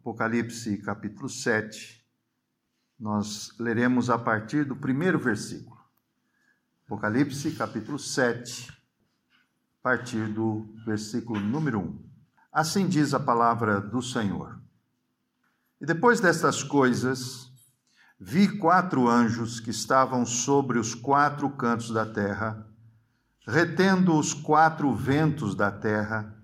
Apocalipse capítulo 7. Nós leremos a partir do primeiro versículo. Apocalipse capítulo 7, a partir do versículo número 1. Assim diz a palavra do Senhor. E depois destas coisas, vi quatro anjos que estavam sobre os quatro cantos da terra, retendo os quatro ventos da terra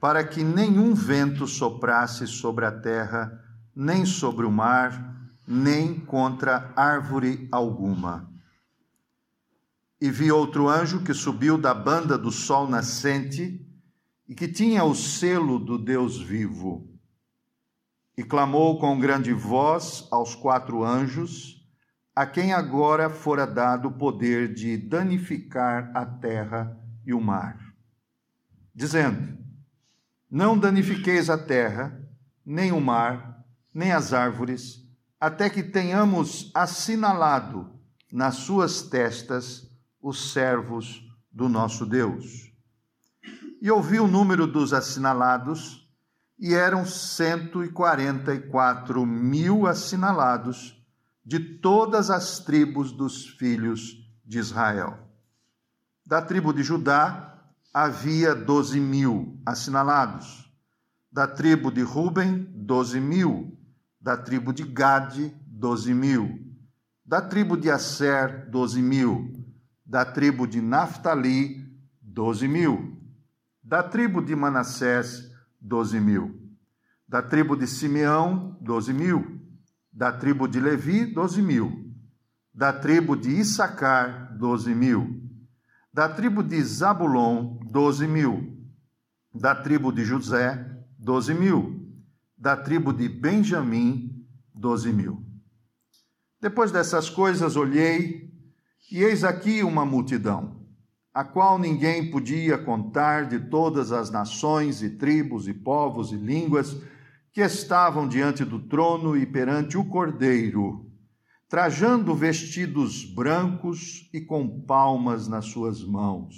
para que nenhum vento soprasse sobre a terra, nem sobre o mar, nem contra árvore alguma. E vi outro anjo que subiu da banda do sol nascente e que tinha o selo do Deus vivo. E clamou com grande voz aos quatro anjos, a quem agora fora dado o poder de danificar a terra e o mar, dizendo: não danifiqueis a terra, nem o mar, nem as árvores, até que tenhamos assinalado nas suas testas os servos do nosso Deus. E ouvi o número dos assinalados, e eram cento e quarenta e quatro mil assinalados de todas as tribos dos filhos de Israel. Da tribo de Judá, havia doze mil assinalados. Da tribo de Ruben, doze mil. Da tribo de Gade, doze mil. Da tribo de Asser, doze mil. Da tribo de Naphtali, doze mil. Da tribo de Manassés, doze mil. Da tribo de Simeão, doze mil. Da tribo de Levi, doze mil. Da tribo de Issacar, doze mil da tribo de Zabulon, doze mil. Da tribo de José, doze mil. Da tribo de Benjamim, doze mil. Depois dessas coisas olhei, e eis aqui uma multidão, a qual ninguém podia contar de todas as nações e tribos e povos e línguas que estavam diante do trono e perante o Cordeiro trajando vestidos brancos e com palmas nas suas mãos.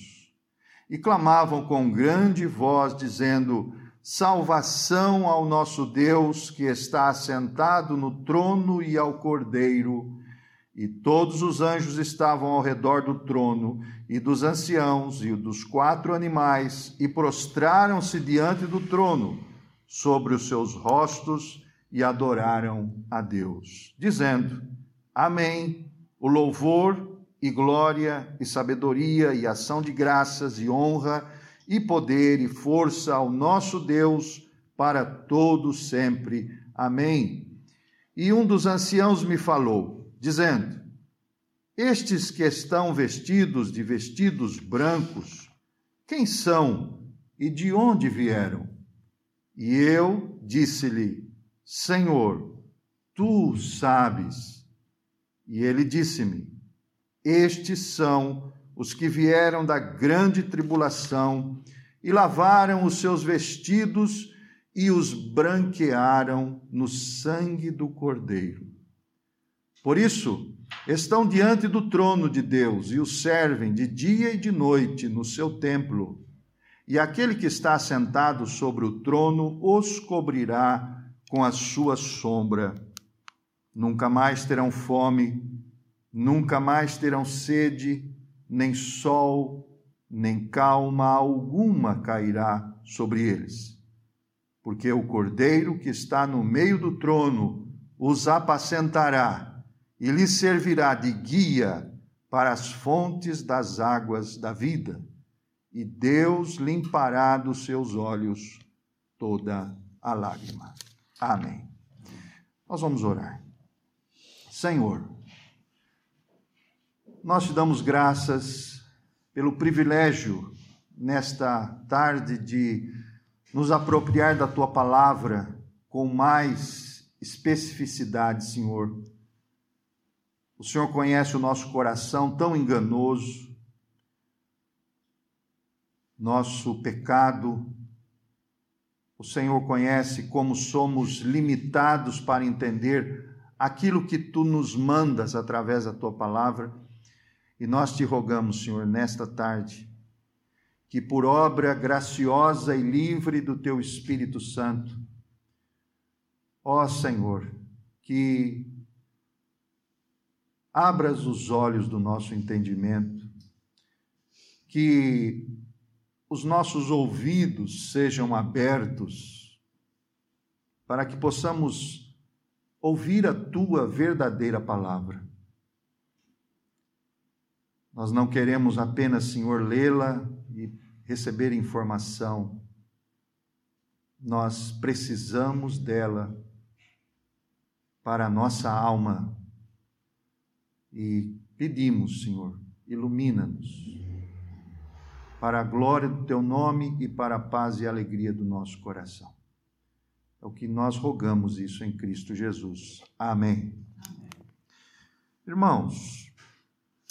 E clamavam com grande voz, dizendo: Salvação ao nosso Deus que está assentado no trono e ao Cordeiro. E todos os anjos estavam ao redor do trono, e dos anciãos e dos quatro animais, e prostraram-se diante do trono, sobre os seus rostos, e adoraram a Deus, dizendo: Amém. O louvor e glória e sabedoria e ação de graças e honra e poder e força ao nosso Deus para todos sempre. Amém. E um dos anciãos me falou, dizendo: Estes que estão vestidos de vestidos brancos, quem são e de onde vieram? E eu disse-lhe: Senhor, tu sabes. E ele disse-me: Estes são os que vieram da grande tribulação e lavaram os seus vestidos e os branquearam no sangue do Cordeiro. Por isso, estão diante do trono de Deus e o servem de dia e de noite no seu templo. E aquele que está sentado sobre o trono os cobrirá com a sua sombra nunca mais terão fome, nunca mais terão sede, nem sol, nem calma alguma cairá sobre eles. Porque o Cordeiro que está no meio do trono os apacentará e lhes servirá de guia para as fontes das águas da vida, e Deus limpará dos seus olhos toda a lágrima. Amém. Nós vamos orar. Senhor, nós te damos graças pelo privilégio nesta tarde de nos apropriar da tua palavra com mais especificidade, Senhor. O Senhor conhece o nosso coração tão enganoso, nosso pecado. O Senhor conhece como somos limitados para entender aquilo que tu nos mandas através da tua palavra. E nós te rogamos, Senhor, nesta tarde, que por obra graciosa e livre do teu Espírito Santo, Ó Senhor, que abras os olhos do nosso entendimento, que os nossos ouvidos sejam abertos, para que possamos ouvir a tua verdadeira palavra. Nós não queremos apenas, Senhor, lê-la e receber informação. Nós precisamos dela para a nossa alma. E pedimos, Senhor, ilumina-nos para a glória do teu nome e para a paz e alegria do nosso coração. É o que nós rogamos isso em Cristo Jesus. Amém. Irmãos,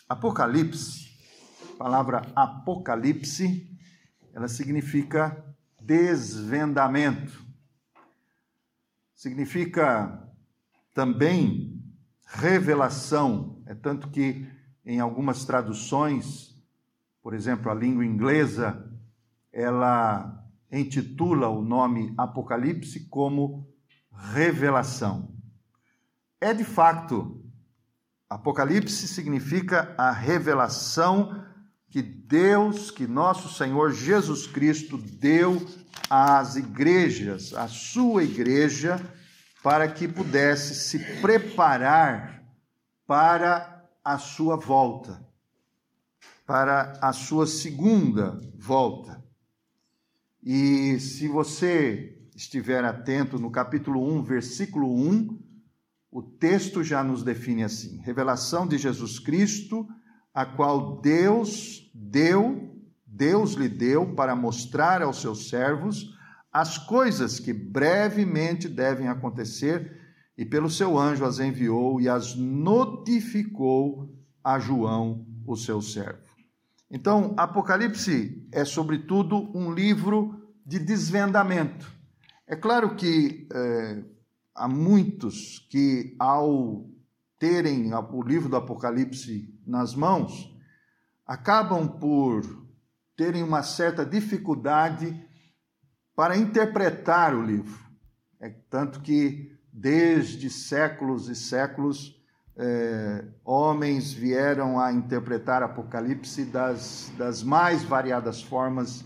Apocalipse, a palavra Apocalipse, ela significa desvendamento. Significa também revelação. É tanto que em algumas traduções, por exemplo, a língua inglesa, ela intitula o nome Apocalipse como revelação. É de fato, Apocalipse significa a revelação que Deus, que nosso Senhor Jesus Cristo deu às igrejas, à sua igreja, para que pudesse se preparar para a sua volta, para a sua segunda volta. E se você estiver atento no capítulo 1, versículo 1, o texto já nos define assim: revelação de Jesus Cristo, a qual Deus deu, Deus lhe deu para mostrar aos seus servos as coisas que brevemente devem acontecer, e pelo seu anjo as enviou e as notificou a João, o seu servo. Então, Apocalipse é, sobretudo, um livro de desvendamento. É claro que é, há muitos que, ao terem o livro do Apocalipse nas mãos, acabam por terem uma certa dificuldade para interpretar o livro. É tanto que desde séculos e séculos é, homens vieram a interpretar Apocalipse das, das mais variadas formas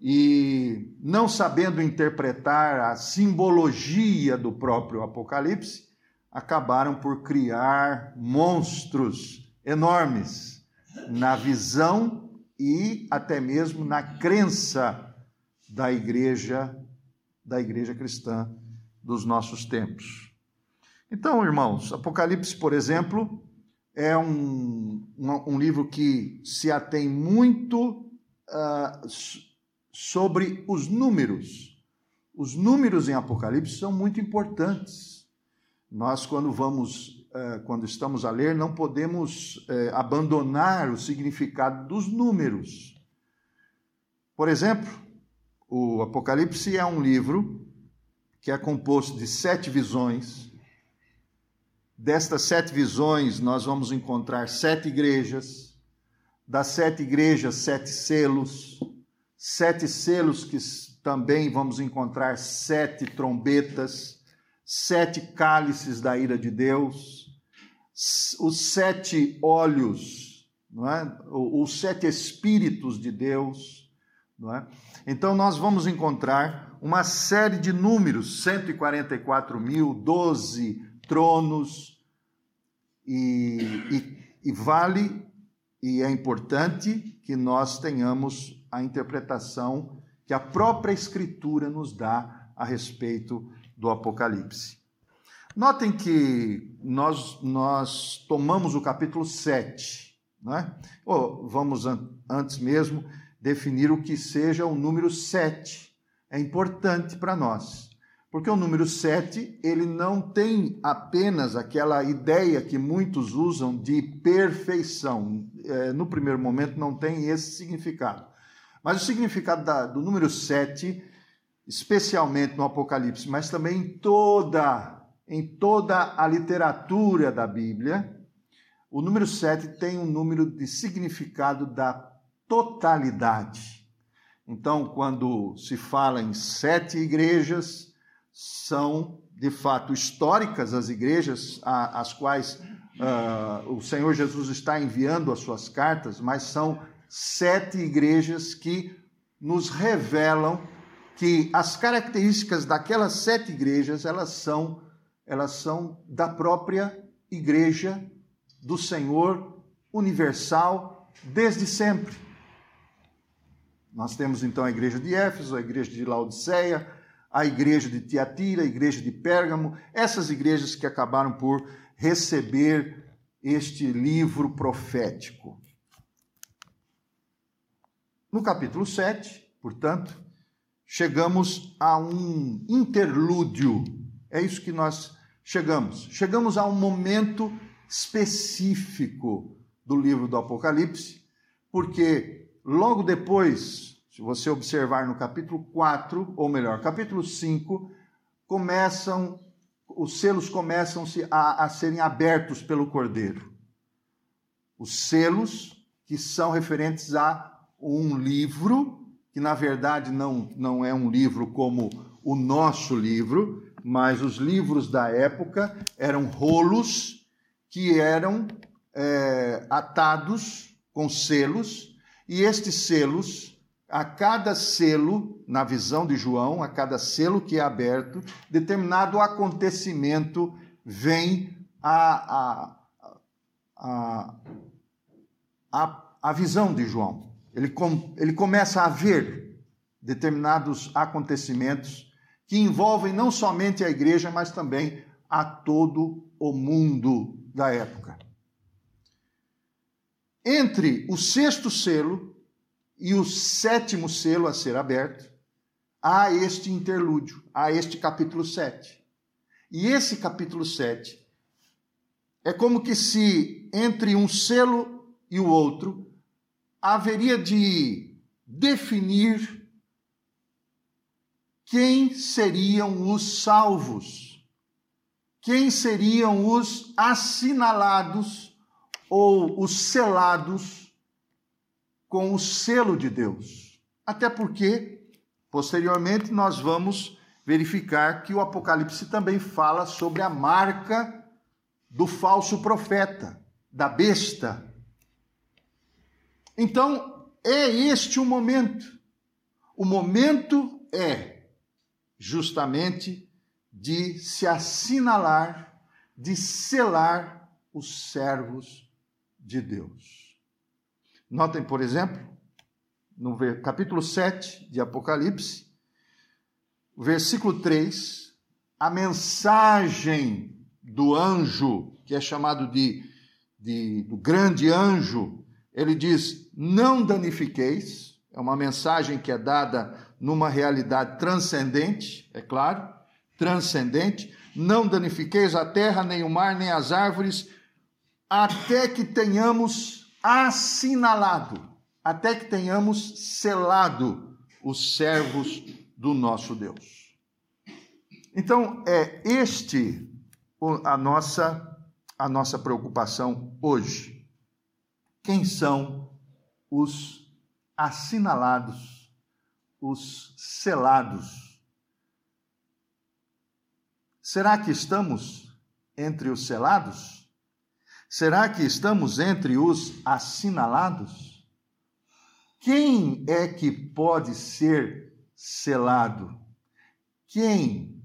e não sabendo interpretar a simbologia do próprio Apocalipse, acabaram por criar monstros enormes na visão e até mesmo na crença da igreja, da igreja cristã dos nossos tempos. Então, irmãos, Apocalipse, por exemplo, é um, um, um livro que se atém muito uh, sobre os números. Os números em Apocalipse são muito importantes. Nós, quando vamos, uh, quando estamos a ler, não podemos uh, abandonar o significado dos números. Por exemplo, o Apocalipse é um livro que é composto de sete visões. Destas sete visões, nós vamos encontrar sete igrejas. Das sete igrejas, sete selos. Sete selos que também vamos encontrar sete trombetas, sete cálices da ira de Deus, os sete olhos, não é? os sete espíritos de Deus. Não é? Então, nós vamos encontrar uma série de números: 144 mil, 12 tronos, e, e, e vale e é importante que nós tenhamos a interpretação que a própria Escritura nos dá a respeito do Apocalipse. Notem que nós, nós tomamos o capítulo 7, né? Oh, vamos an antes mesmo definir o que seja o número 7. É importante para nós, porque o número 7, ele não tem apenas aquela ideia que muitos usam de perfeição. É, no primeiro momento não tem esse significado. Mas o significado da, do número 7, especialmente no Apocalipse, mas também em toda, em toda a literatura da Bíblia, o número 7 tem um número de significado da totalidade. Então, quando se fala em sete igrejas, são de fato históricas, as igrejas às quais uh, o Senhor Jesus está enviando as suas cartas, mas são sete igrejas que nos revelam que as características daquelas sete igrejas elas são elas são da própria igreja do Senhor universal desde sempre. Nós temos então a igreja de Éfeso, a igreja de Laodiceia, a igreja de Tiatira, a igreja de Pérgamo, essas igrejas que acabaram por receber este livro profético. No capítulo 7, portanto, chegamos a um interlúdio. É isso que nós chegamos. Chegamos a um momento específico do livro do Apocalipse, porque logo depois, se você observar no capítulo 4, ou melhor, capítulo 5, começam os selos começam a, a serem abertos pelo Cordeiro. Os selos que são referentes a um livro, que na verdade não, não é um livro como o nosso livro, mas os livros da época eram rolos que eram é, atados com selos, e estes selos, a cada selo, na visão de João, a cada selo que é aberto, determinado acontecimento vem a, a, a, a, a visão de João. Ele, com, ele começa a ver determinados acontecimentos que envolvem não somente a igreja, mas também a todo o mundo da época. Entre o sexto selo e o sétimo selo a ser aberto, há este interlúdio, há este capítulo 7. E esse capítulo 7 é como que se entre um selo e o outro haveria de definir quem seriam os salvos, quem seriam os assinalados ou os selados com o selo de Deus. Até porque, posteriormente, nós vamos verificar que o Apocalipse também fala sobre a marca do falso profeta, da besta. Então, é este o momento. O momento é justamente de se assinalar, de selar os servos de Deus. Notem, por exemplo, no capítulo 7 de Apocalipse, versículo 3, a mensagem do anjo, que é chamado de, de do grande anjo, ele diz: Não danifiqueis, é uma mensagem que é dada numa realidade transcendente, é claro, transcendente. Não danifiqueis a terra, nem o mar, nem as árvores, até que tenhamos assinalado, até que tenhamos selado os servos do nosso Deus. Então, é este a nossa a nossa preocupação hoje. Quem são os assinalados, os selados? Será que estamos entre os selados? Será que estamos entre os assinalados? Quem é que pode ser selado? Quem?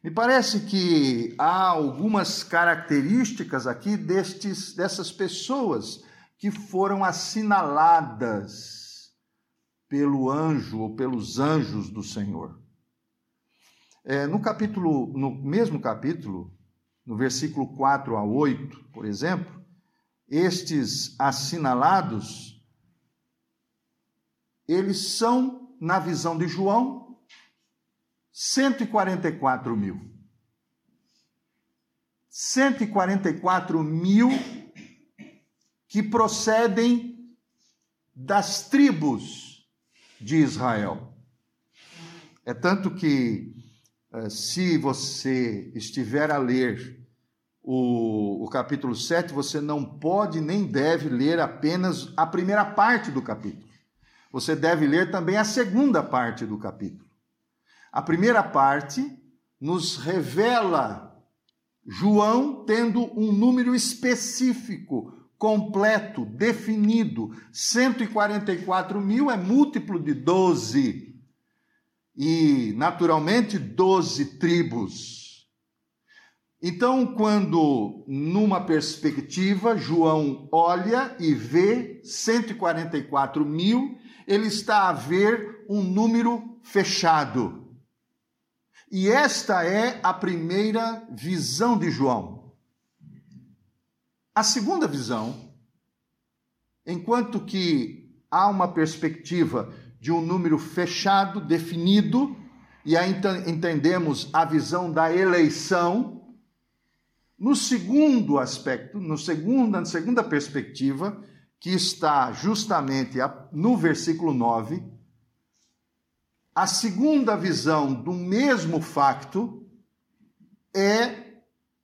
Me parece que há algumas características aqui destes, dessas pessoas que foram assinaladas pelo anjo ou pelos anjos do Senhor. É, no capítulo, no mesmo capítulo, no versículo 4 a 8, por exemplo, estes assinalados, eles são, na visão de João, 144 mil. 144 mil que procedem das tribos de Israel. É tanto que se você estiver a ler o, o capítulo 7, você não pode nem deve ler apenas a primeira parte do capítulo. Você deve ler também a segunda parte do capítulo. A primeira parte nos revela João tendo um número específico, completo, definido. 144 mil é múltiplo de 12. E, naturalmente, 12 tribos. Então, quando, numa perspectiva, João olha e vê 144 mil, ele está a ver um número fechado. E esta é a primeira visão de João. A segunda visão, enquanto que há uma perspectiva de um número fechado, definido, e aí entendemos a visão da eleição, no segundo aspecto, no segundo, na segunda perspectiva, que está justamente no versículo 9, a segunda visão do mesmo facto é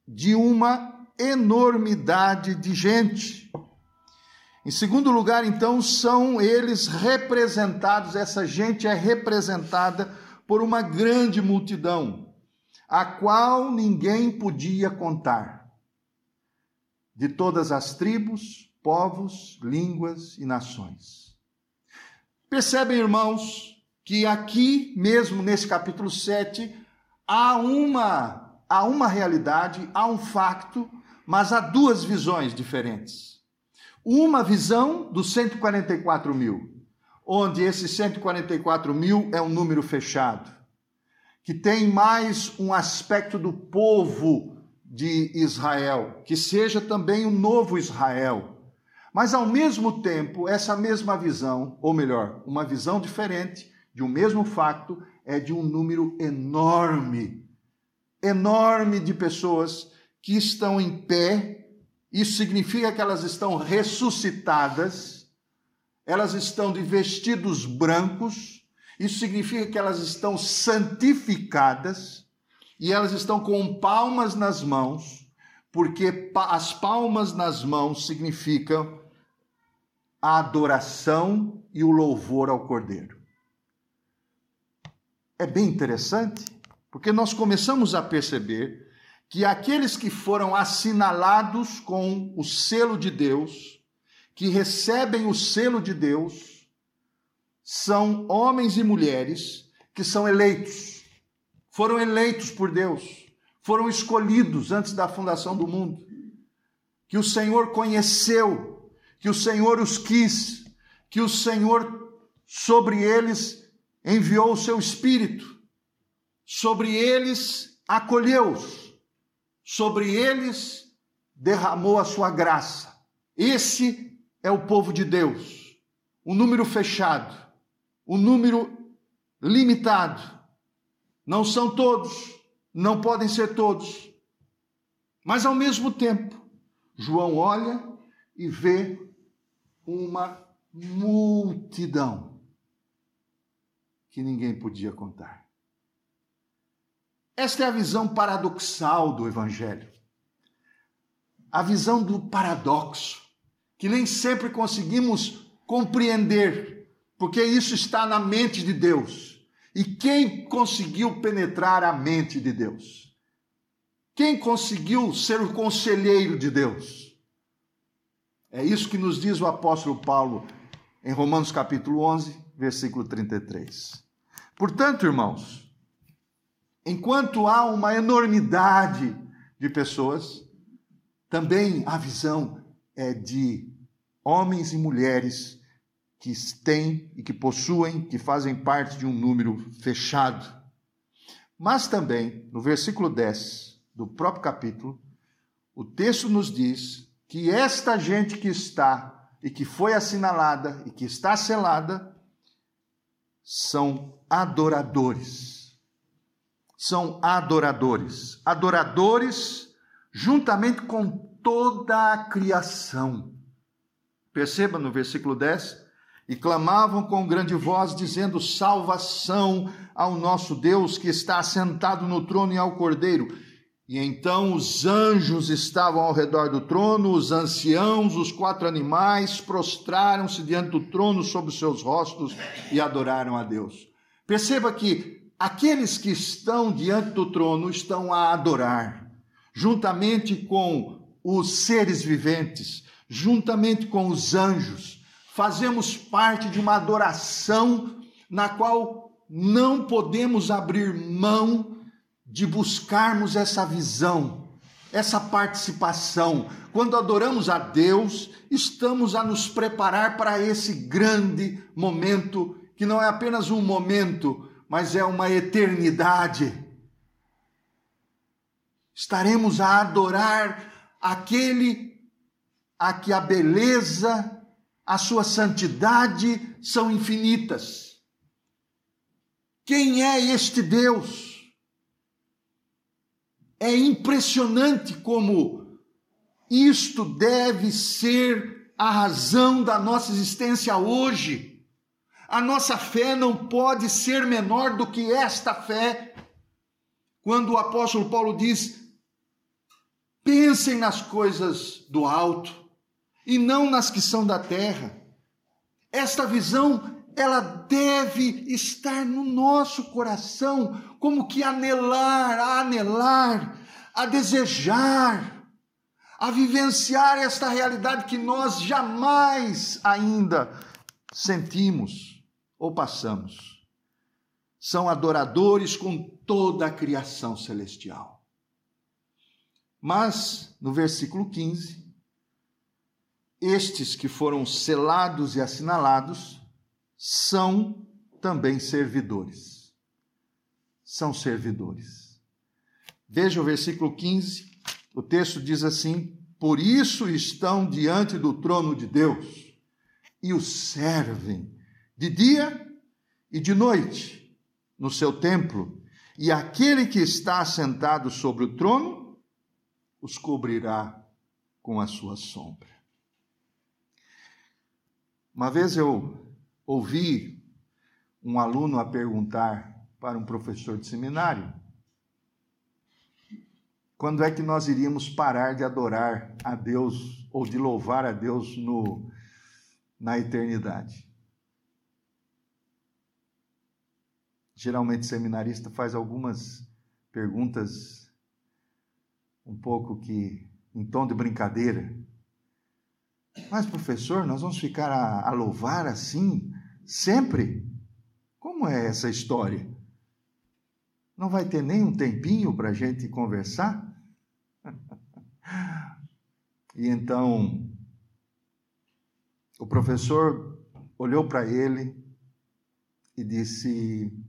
de uma enormidade de gente. Em segundo lugar, então, são eles representados, essa gente é representada por uma grande multidão, a qual ninguém podia contar, de todas as tribos, povos, línguas e nações. Percebem, irmãos, que aqui mesmo nesse capítulo 7 há uma há uma realidade, há um facto, mas há duas visões diferentes. Uma visão dos 144 mil, onde esse 144 mil é um número fechado, que tem mais um aspecto do povo de Israel, que seja também o novo Israel. Mas ao mesmo tempo, essa mesma visão, ou melhor, uma visão diferente, de um mesmo facto é de um número enorme, enorme de pessoas que estão em pé. Isso significa que elas estão ressuscitadas, elas estão de vestidos brancos, isso significa que elas estão santificadas e elas estão com palmas nas mãos, porque as palmas nas mãos significam a adoração e o louvor ao Cordeiro. É bem interessante, porque nós começamos a perceber que aqueles que foram assinalados com o selo de Deus, que recebem o selo de Deus, são homens e mulheres que são eleitos, foram eleitos por Deus, foram escolhidos antes da fundação do mundo, que o Senhor conheceu, que o Senhor os quis, que o Senhor sobre eles enviou o seu espírito, sobre eles acolheu-os, sobre eles derramou a sua graça. Esse é o povo de Deus, um número fechado, um número limitado. Não são todos, não podem ser todos. Mas ao mesmo tempo, João olha e vê uma multidão que ninguém podia contar. Esta é a visão paradoxal do Evangelho. A visão do paradoxo, que nem sempre conseguimos compreender, porque isso está na mente de Deus. E quem conseguiu penetrar a mente de Deus? Quem conseguiu ser o conselheiro de Deus? É isso que nos diz o apóstolo Paulo em Romanos capítulo 11, versículo 33. Portanto, irmãos, enquanto há uma enormidade de pessoas, também a visão é de homens e mulheres que têm e que possuem, que fazem parte de um número fechado. Mas também, no versículo 10 do próprio capítulo, o texto nos diz que esta gente que está e que foi assinalada e que está selada são adoradores. São adoradores. Adoradores juntamente com toda a criação. Perceba no versículo 10: e clamavam com grande voz, dizendo: Salvação ao nosso Deus que está assentado no trono e ao Cordeiro. E então os anjos estavam ao redor do trono, os anciãos, os quatro animais, prostraram-se diante do trono sobre os seus rostos e adoraram a Deus. Perceba que aqueles que estão diante do trono estão a adorar, juntamente com os seres viventes, juntamente com os anjos. Fazemos parte de uma adoração na qual não podemos abrir mão de buscarmos essa visão, essa participação. Quando adoramos a Deus, estamos a nos preparar para esse grande momento, que não é apenas um momento, mas é uma eternidade. Estaremos a adorar aquele a que a beleza, a sua santidade são infinitas. Quem é este Deus? É impressionante como isto deve ser a razão da nossa existência hoje. A nossa fé não pode ser menor do que esta fé. Quando o apóstolo Paulo diz: pensem nas coisas do alto e não nas que são da terra. Esta visão ela deve estar no nosso coração, como que anelar, a anelar, a desejar, a vivenciar esta realidade que nós jamais ainda sentimos ou passamos. São adoradores com toda a criação celestial. Mas, no versículo 15, estes que foram selados e assinalados, são também servidores. São servidores. Veja o versículo 15, o texto diz assim: Por isso estão diante do trono de Deus e o servem de dia e de noite no seu templo, e aquele que está assentado sobre o trono os cobrirá com a sua sombra. Uma vez eu ouvi um aluno a perguntar para um professor de seminário quando é que nós iríamos parar de adorar a Deus ou de louvar a Deus no, na eternidade. Geralmente, seminarista faz algumas perguntas um pouco que em tom de brincadeira. Mas, professor, nós vamos ficar a, a louvar assim sempre? Como é essa história? Não vai ter nem um tempinho para a gente conversar? e então, o professor olhou para ele e disse: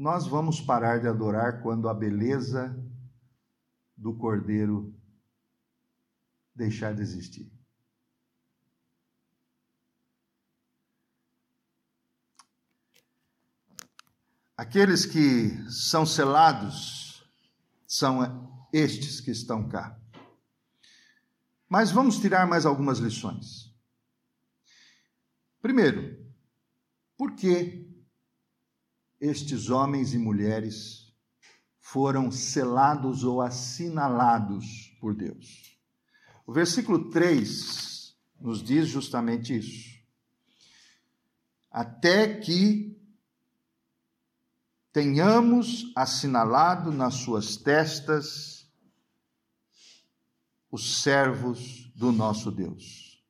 Nós vamos parar de adorar quando a beleza do cordeiro deixar de existir. Aqueles que são selados são estes que estão cá. Mas vamos tirar mais algumas lições. Primeiro, por que estes homens e mulheres foram selados ou assinalados por Deus? O versículo 3 nos diz justamente isso. Até que tenhamos assinalado nas suas testas os servos do nosso Deus.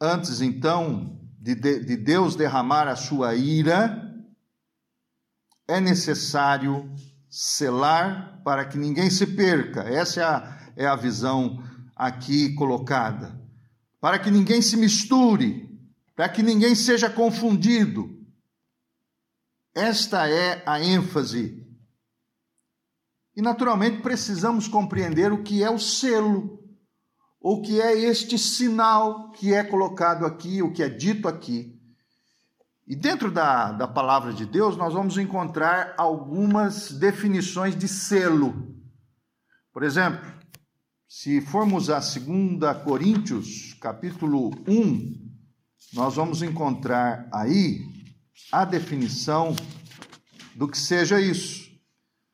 Antes, então, de, de Deus derramar a sua ira, é necessário selar para que ninguém se perca. Essa é a, é a visão aqui colocada. Para que ninguém se misture, para que ninguém seja confundido esta é a ênfase. E, naturalmente, precisamos compreender o que é o selo, o que é este sinal que é colocado aqui, o que é dito aqui. E dentro da, da palavra de Deus, nós vamos encontrar algumas definições de selo. Por exemplo, se formos a 2 Coríntios, capítulo 1, nós vamos encontrar aí a definição do que seja isso.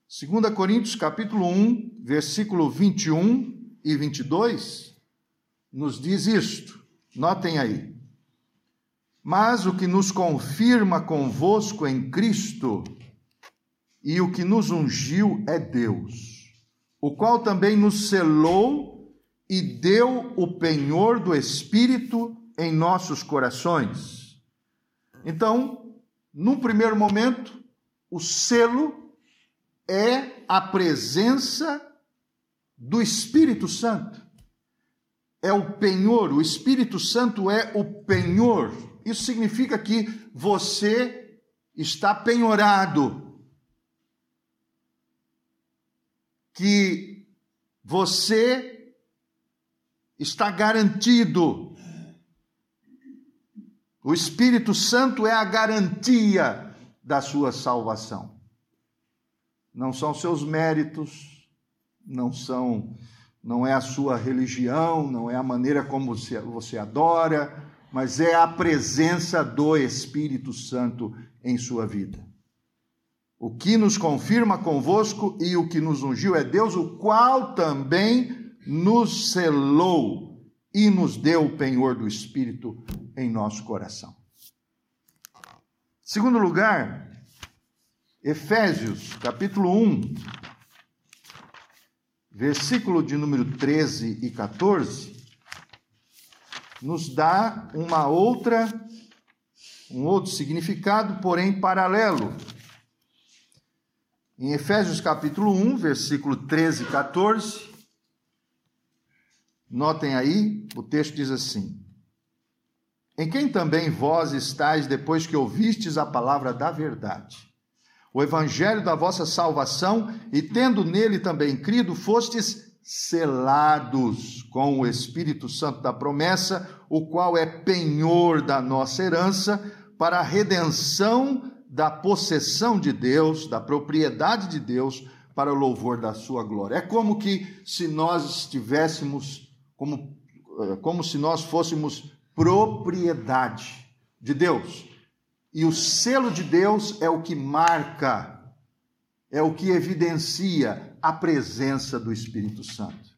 2 Coríntios capítulo 1, versículo 21 e 22 nos diz isto. Notem aí. Mas o que nos confirma convosco em Cristo e o que nos ungiu é Deus, o qual também nos selou e deu o penhor do Espírito em nossos corações. Então, num primeiro momento, o selo é a presença do Espírito Santo. É o penhor, o Espírito Santo é o penhor. Isso significa que você está penhorado. Que você está garantido. O Espírito Santo é a garantia da sua salvação. Não são seus méritos, não são não é a sua religião, não é a maneira como você, você adora, mas é a presença do Espírito Santo em sua vida. O que nos confirma convosco e o que nos ungiu é Deus, o qual também nos selou e nos deu o penhor do Espírito em nosso coração. Segundo lugar, Efésios, capítulo 1, versículo de número 13 e 14, nos dá uma outra, um outro significado, porém paralelo. Em Efésios capítulo 1, versículo 13 e 14, notem aí, o texto diz assim: Em quem também vós estáis depois que ouvistes a palavra da verdade, o evangelho da vossa salvação, e tendo nele também crido, fostes selados com o Espírito Santo da promessa, o qual é penhor da nossa herança, para a redenção da possessão de Deus, da propriedade de Deus, para o louvor da sua glória. É como que se nós estivéssemos, como, eh, como se nós fôssemos propriedade de Deus. E o selo de Deus é o que marca, é o que evidencia a presença do Espírito Santo.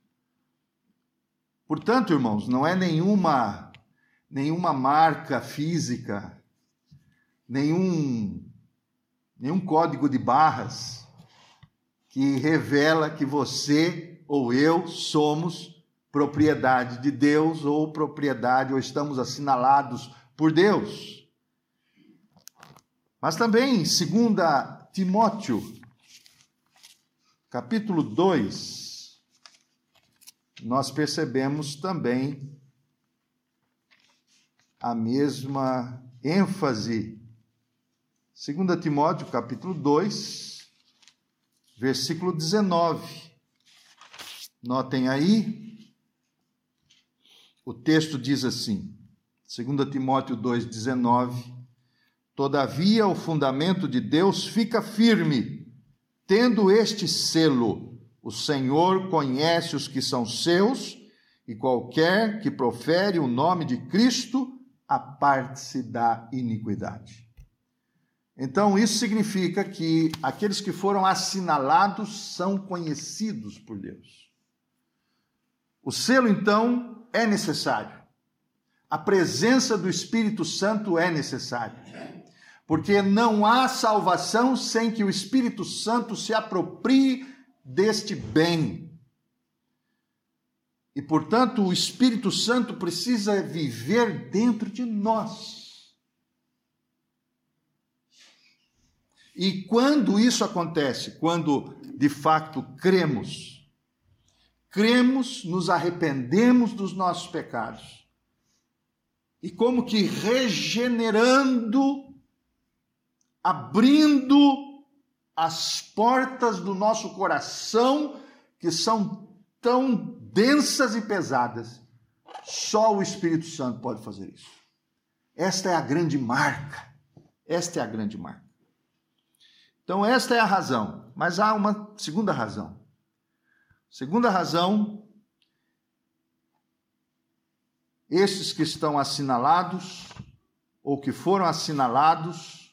Portanto, irmãos, não é nenhuma nenhuma marca física, nenhum nenhum código de barras que revela que você ou eu somos propriedade de Deus ou propriedade ou estamos assinalados por Deus. Mas também, 2 Timóteo, capítulo 2, nós percebemos também a mesma ênfase. 2 Timóteo, capítulo 2, versículo 19. Notem aí, o texto diz assim, 2 Timóteo 2, 19 Todavia, o fundamento de Deus fica firme, tendo este selo: o Senhor conhece os que são seus, e qualquer que profere o nome de Cristo, aparte-se da iniquidade. Então, isso significa que aqueles que foram assinalados são conhecidos por Deus. O selo, então, é necessário. A presença do Espírito Santo é necessária porque não há salvação sem que o Espírito Santo se aproprie deste bem. E, portanto, o Espírito Santo precisa viver dentro de nós. E quando isso acontece? Quando de fato cremos, cremos, nos arrependemos dos nossos pecados, e como que regenerando abrindo as portas do nosso coração, que são tão densas e pesadas. Só o Espírito Santo pode fazer isso. Esta é a grande marca. Esta é a grande marca. Então, esta é a razão. Mas há uma segunda razão. Segunda razão, esses que estão assinalados, ou que foram assinalados,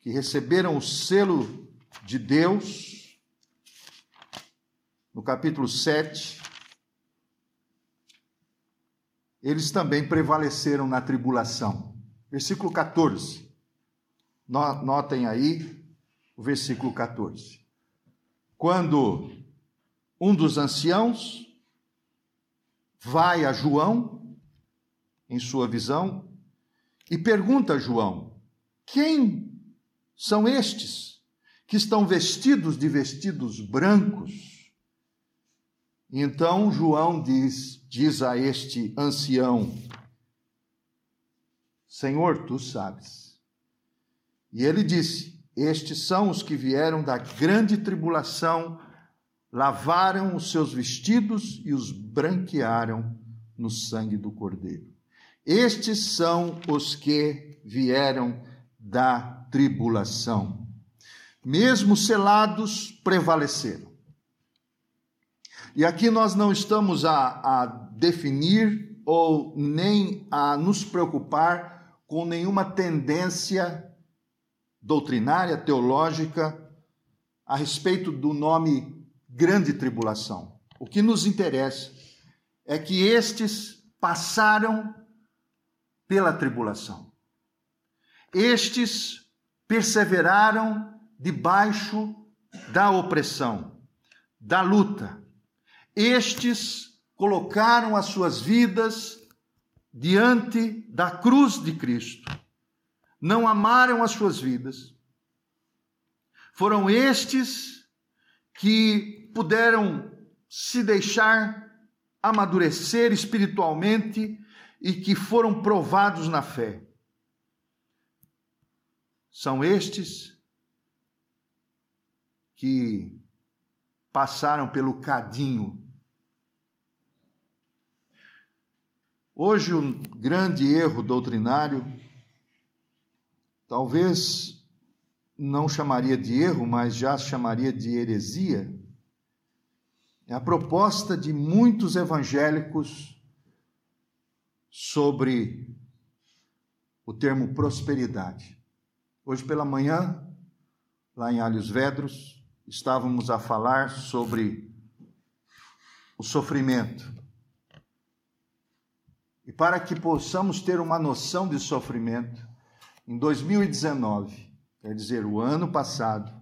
que receberam o selo de Deus, no capítulo 7, eles também prevaleceram na tribulação. versículo 14. Notem aí o versículo 14. Quando um dos anciãos vai a João, em sua visão, e pergunta a João: Quem são estes que estão vestidos de vestidos brancos? Então João diz, diz a este ancião: Senhor, tu sabes. E ele disse: Estes são os que vieram da grande tribulação lavaram os seus vestidos e os branquearam no sangue do Cordeiro. Estes são os que vieram da tribulação. Mesmo selados, prevaleceram. E aqui nós não estamos a, a definir ou nem a nos preocupar com nenhuma tendência doutrinária, teológica, a respeito do nome grande tribulação. O que nos interessa é que estes passaram pela tribulação. Estes perseveraram debaixo da opressão, da luta. Estes colocaram as suas vidas diante da cruz de Cristo. Não amaram as suas vidas. Foram estes que puderam se deixar amadurecer espiritualmente e que foram provados na fé. São estes que passaram pelo cadinho. Hoje, um grande erro doutrinário, talvez não chamaria de erro, mas já chamaria de heresia, é a proposta de muitos evangélicos sobre o termo prosperidade. Hoje pela manhã, lá em Alhos Vedros, estávamos a falar sobre o sofrimento. E para que possamos ter uma noção de sofrimento, em 2019, quer dizer, o ano passado,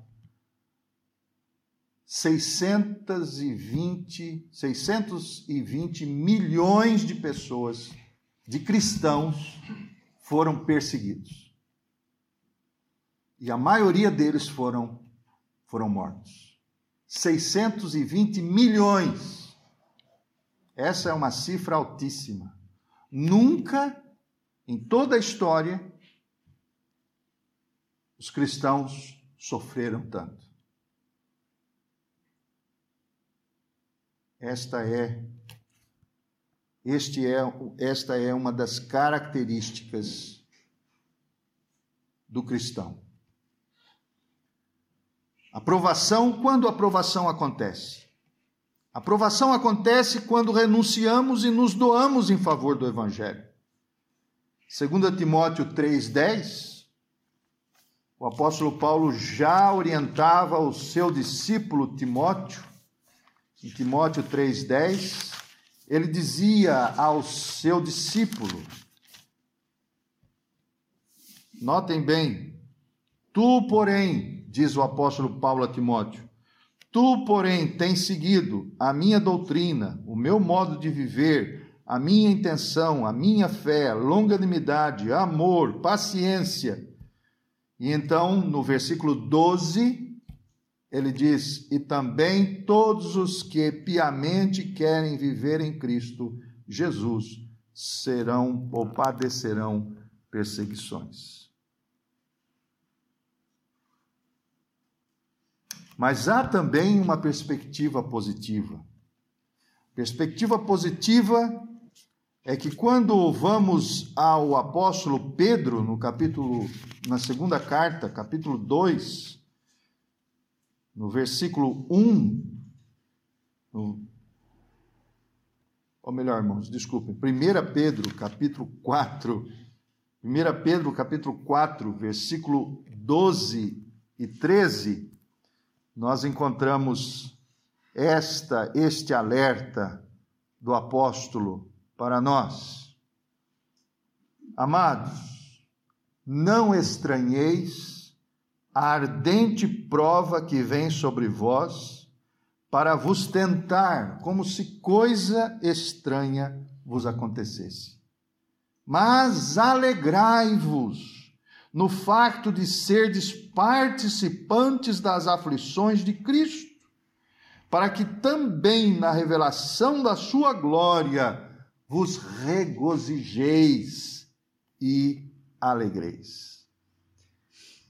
620, 620 milhões de pessoas, de cristãos, foram perseguidos. E a maioria deles foram, foram mortos. 620 milhões. Essa é uma cifra altíssima. Nunca, em toda a história, os cristãos sofreram tanto. Esta é este é esta é uma das características do cristão. Aprovação, quando a aprovação acontece? Aprovação acontece quando renunciamos e nos doamos em favor do evangelho. 2 Timóteo 3:10 o apóstolo Paulo já orientava o seu discípulo Timóteo em Timóteo 3,10, ele dizia ao seu discípulo: Notem bem, tu, porém, diz o apóstolo Paulo a Timóteo, tu, porém, tens seguido a minha doutrina, o meu modo de viver, a minha intenção, a minha fé, longanimidade, amor, paciência. E então, no versículo 12, ele diz: E também todos os que piamente querem viver em Cristo Jesus serão ou padecerão perseguições. Mas há também uma perspectiva positiva. Perspectiva positiva é que quando vamos ao apóstolo Pedro, no capítulo, na segunda carta, capítulo 2, no versículo 1, no, ou melhor, irmãos, desculpem, 1 Pedro, capítulo 4, 1 Pedro, capítulo 4, versículo 12 e 13, nós encontramos esta, este alerta do apóstolo para nós. Amados, não estranheis a ardente prova que vem sobre vós, para vos tentar, como se coisa estranha vos acontecesse. Mas alegrai-vos no facto de serdes participantes das aflições de Cristo, para que também na revelação da sua glória vos regozijeis e alegreis.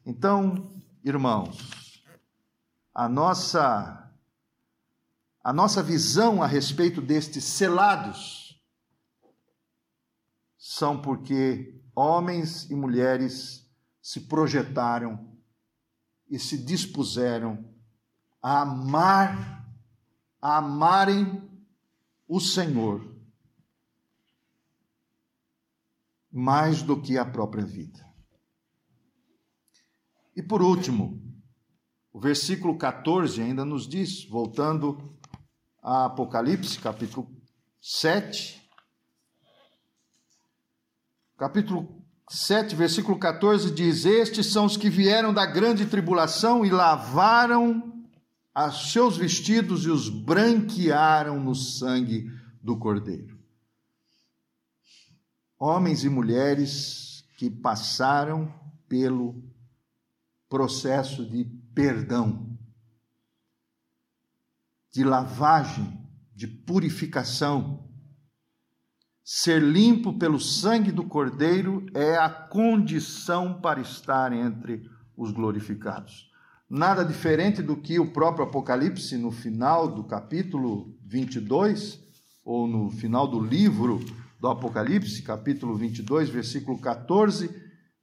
Então, irmãos, a nossa a nossa visão a respeito destes selados são porque homens e mulheres se projetaram e se dispuseram a amar, a amarem o Senhor mais do que a própria vida. E por último, o versículo 14 ainda nos diz, voltando a Apocalipse, capítulo 7. Capítulo 7, versículo 14 diz: Estes são os que vieram da grande tribulação e lavaram os seus vestidos e os branquearam no sangue do Cordeiro. Homens e mulheres que passaram pelo processo de perdão de lavagem, de purificação. Ser limpo pelo sangue do Cordeiro é a condição para estar entre os glorificados. Nada diferente do que o próprio Apocalipse, no final do capítulo 22, ou no final do livro do Apocalipse, capítulo 22, versículo 14,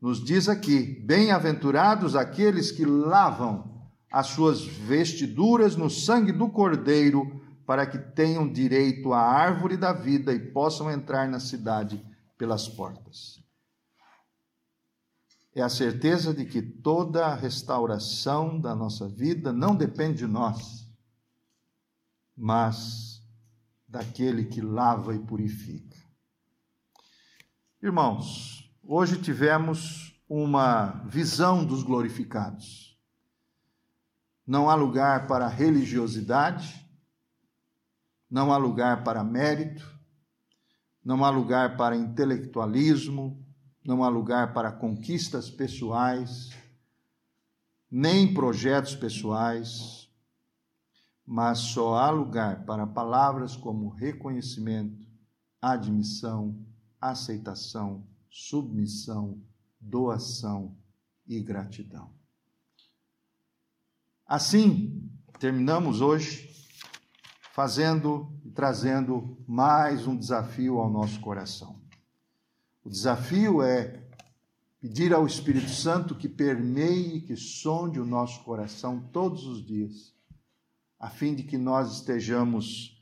nos diz aqui: Bem-aventurados aqueles que lavam as suas vestiduras no sangue do Cordeiro, para que tenham direito à árvore da vida e possam entrar na cidade pelas portas. É a certeza de que toda a restauração da nossa vida não depende de nós, mas daquele que lava e purifica. Irmãos, hoje tivemos uma visão dos glorificados. Não há lugar para religiosidade, não há lugar para mérito, não há lugar para intelectualismo, não há lugar para conquistas pessoais, nem projetos pessoais, mas só há lugar para palavras como reconhecimento, admissão, aceitação, submissão, doação e gratidão. Assim, terminamos hoje fazendo e trazendo mais um desafio ao nosso coração. O desafio é pedir ao Espírito Santo que permeie, que sonde o nosso coração todos os dias, a fim de que nós estejamos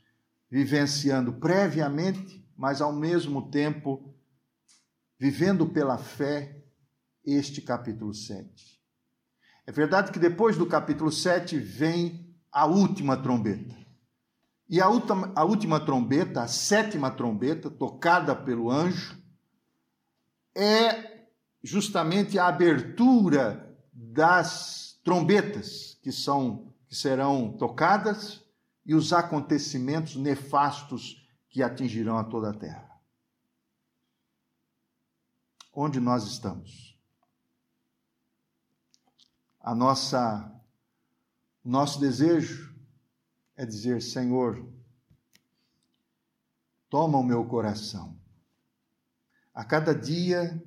vivenciando previamente, mas ao mesmo tempo vivendo pela fé este capítulo 7. É verdade que depois do capítulo 7 vem a última trombeta. E a última, a última trombeta, a sétima trombeta, tocada pelo anjo, é justamente a abertura das trombetas que são que serão tocadas e os acontecimentos nefastos que atingirão a toda a terra. Onde nós estamos? a nossa nosso desejo é dizer, Senhor, toma o meu coração. A cada dia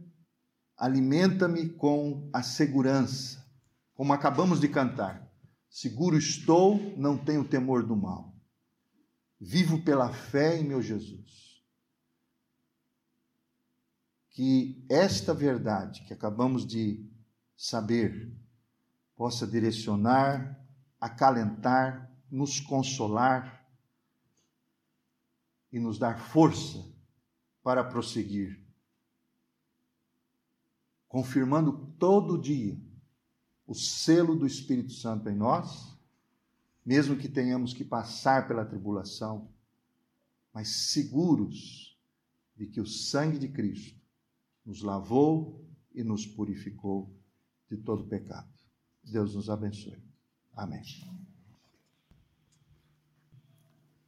alimenta-me com a segurança, como acabamos de cantar. Seguro estou, não tenho temor do mal. Vivo pela fé em meu Jesus. Que esta verdade que acabamos de saber possa direcionar, acalentar, nos consolar e nos dar força para prosseguir, confirmando todo dia o selo do Espírito Santo em nós, mesmo que tenhamos que passar pela tribulação, mas seguros de que o sangue de Cristo nos lavou e nos purificou de todo pecado. Deus nos abençoe. Amém.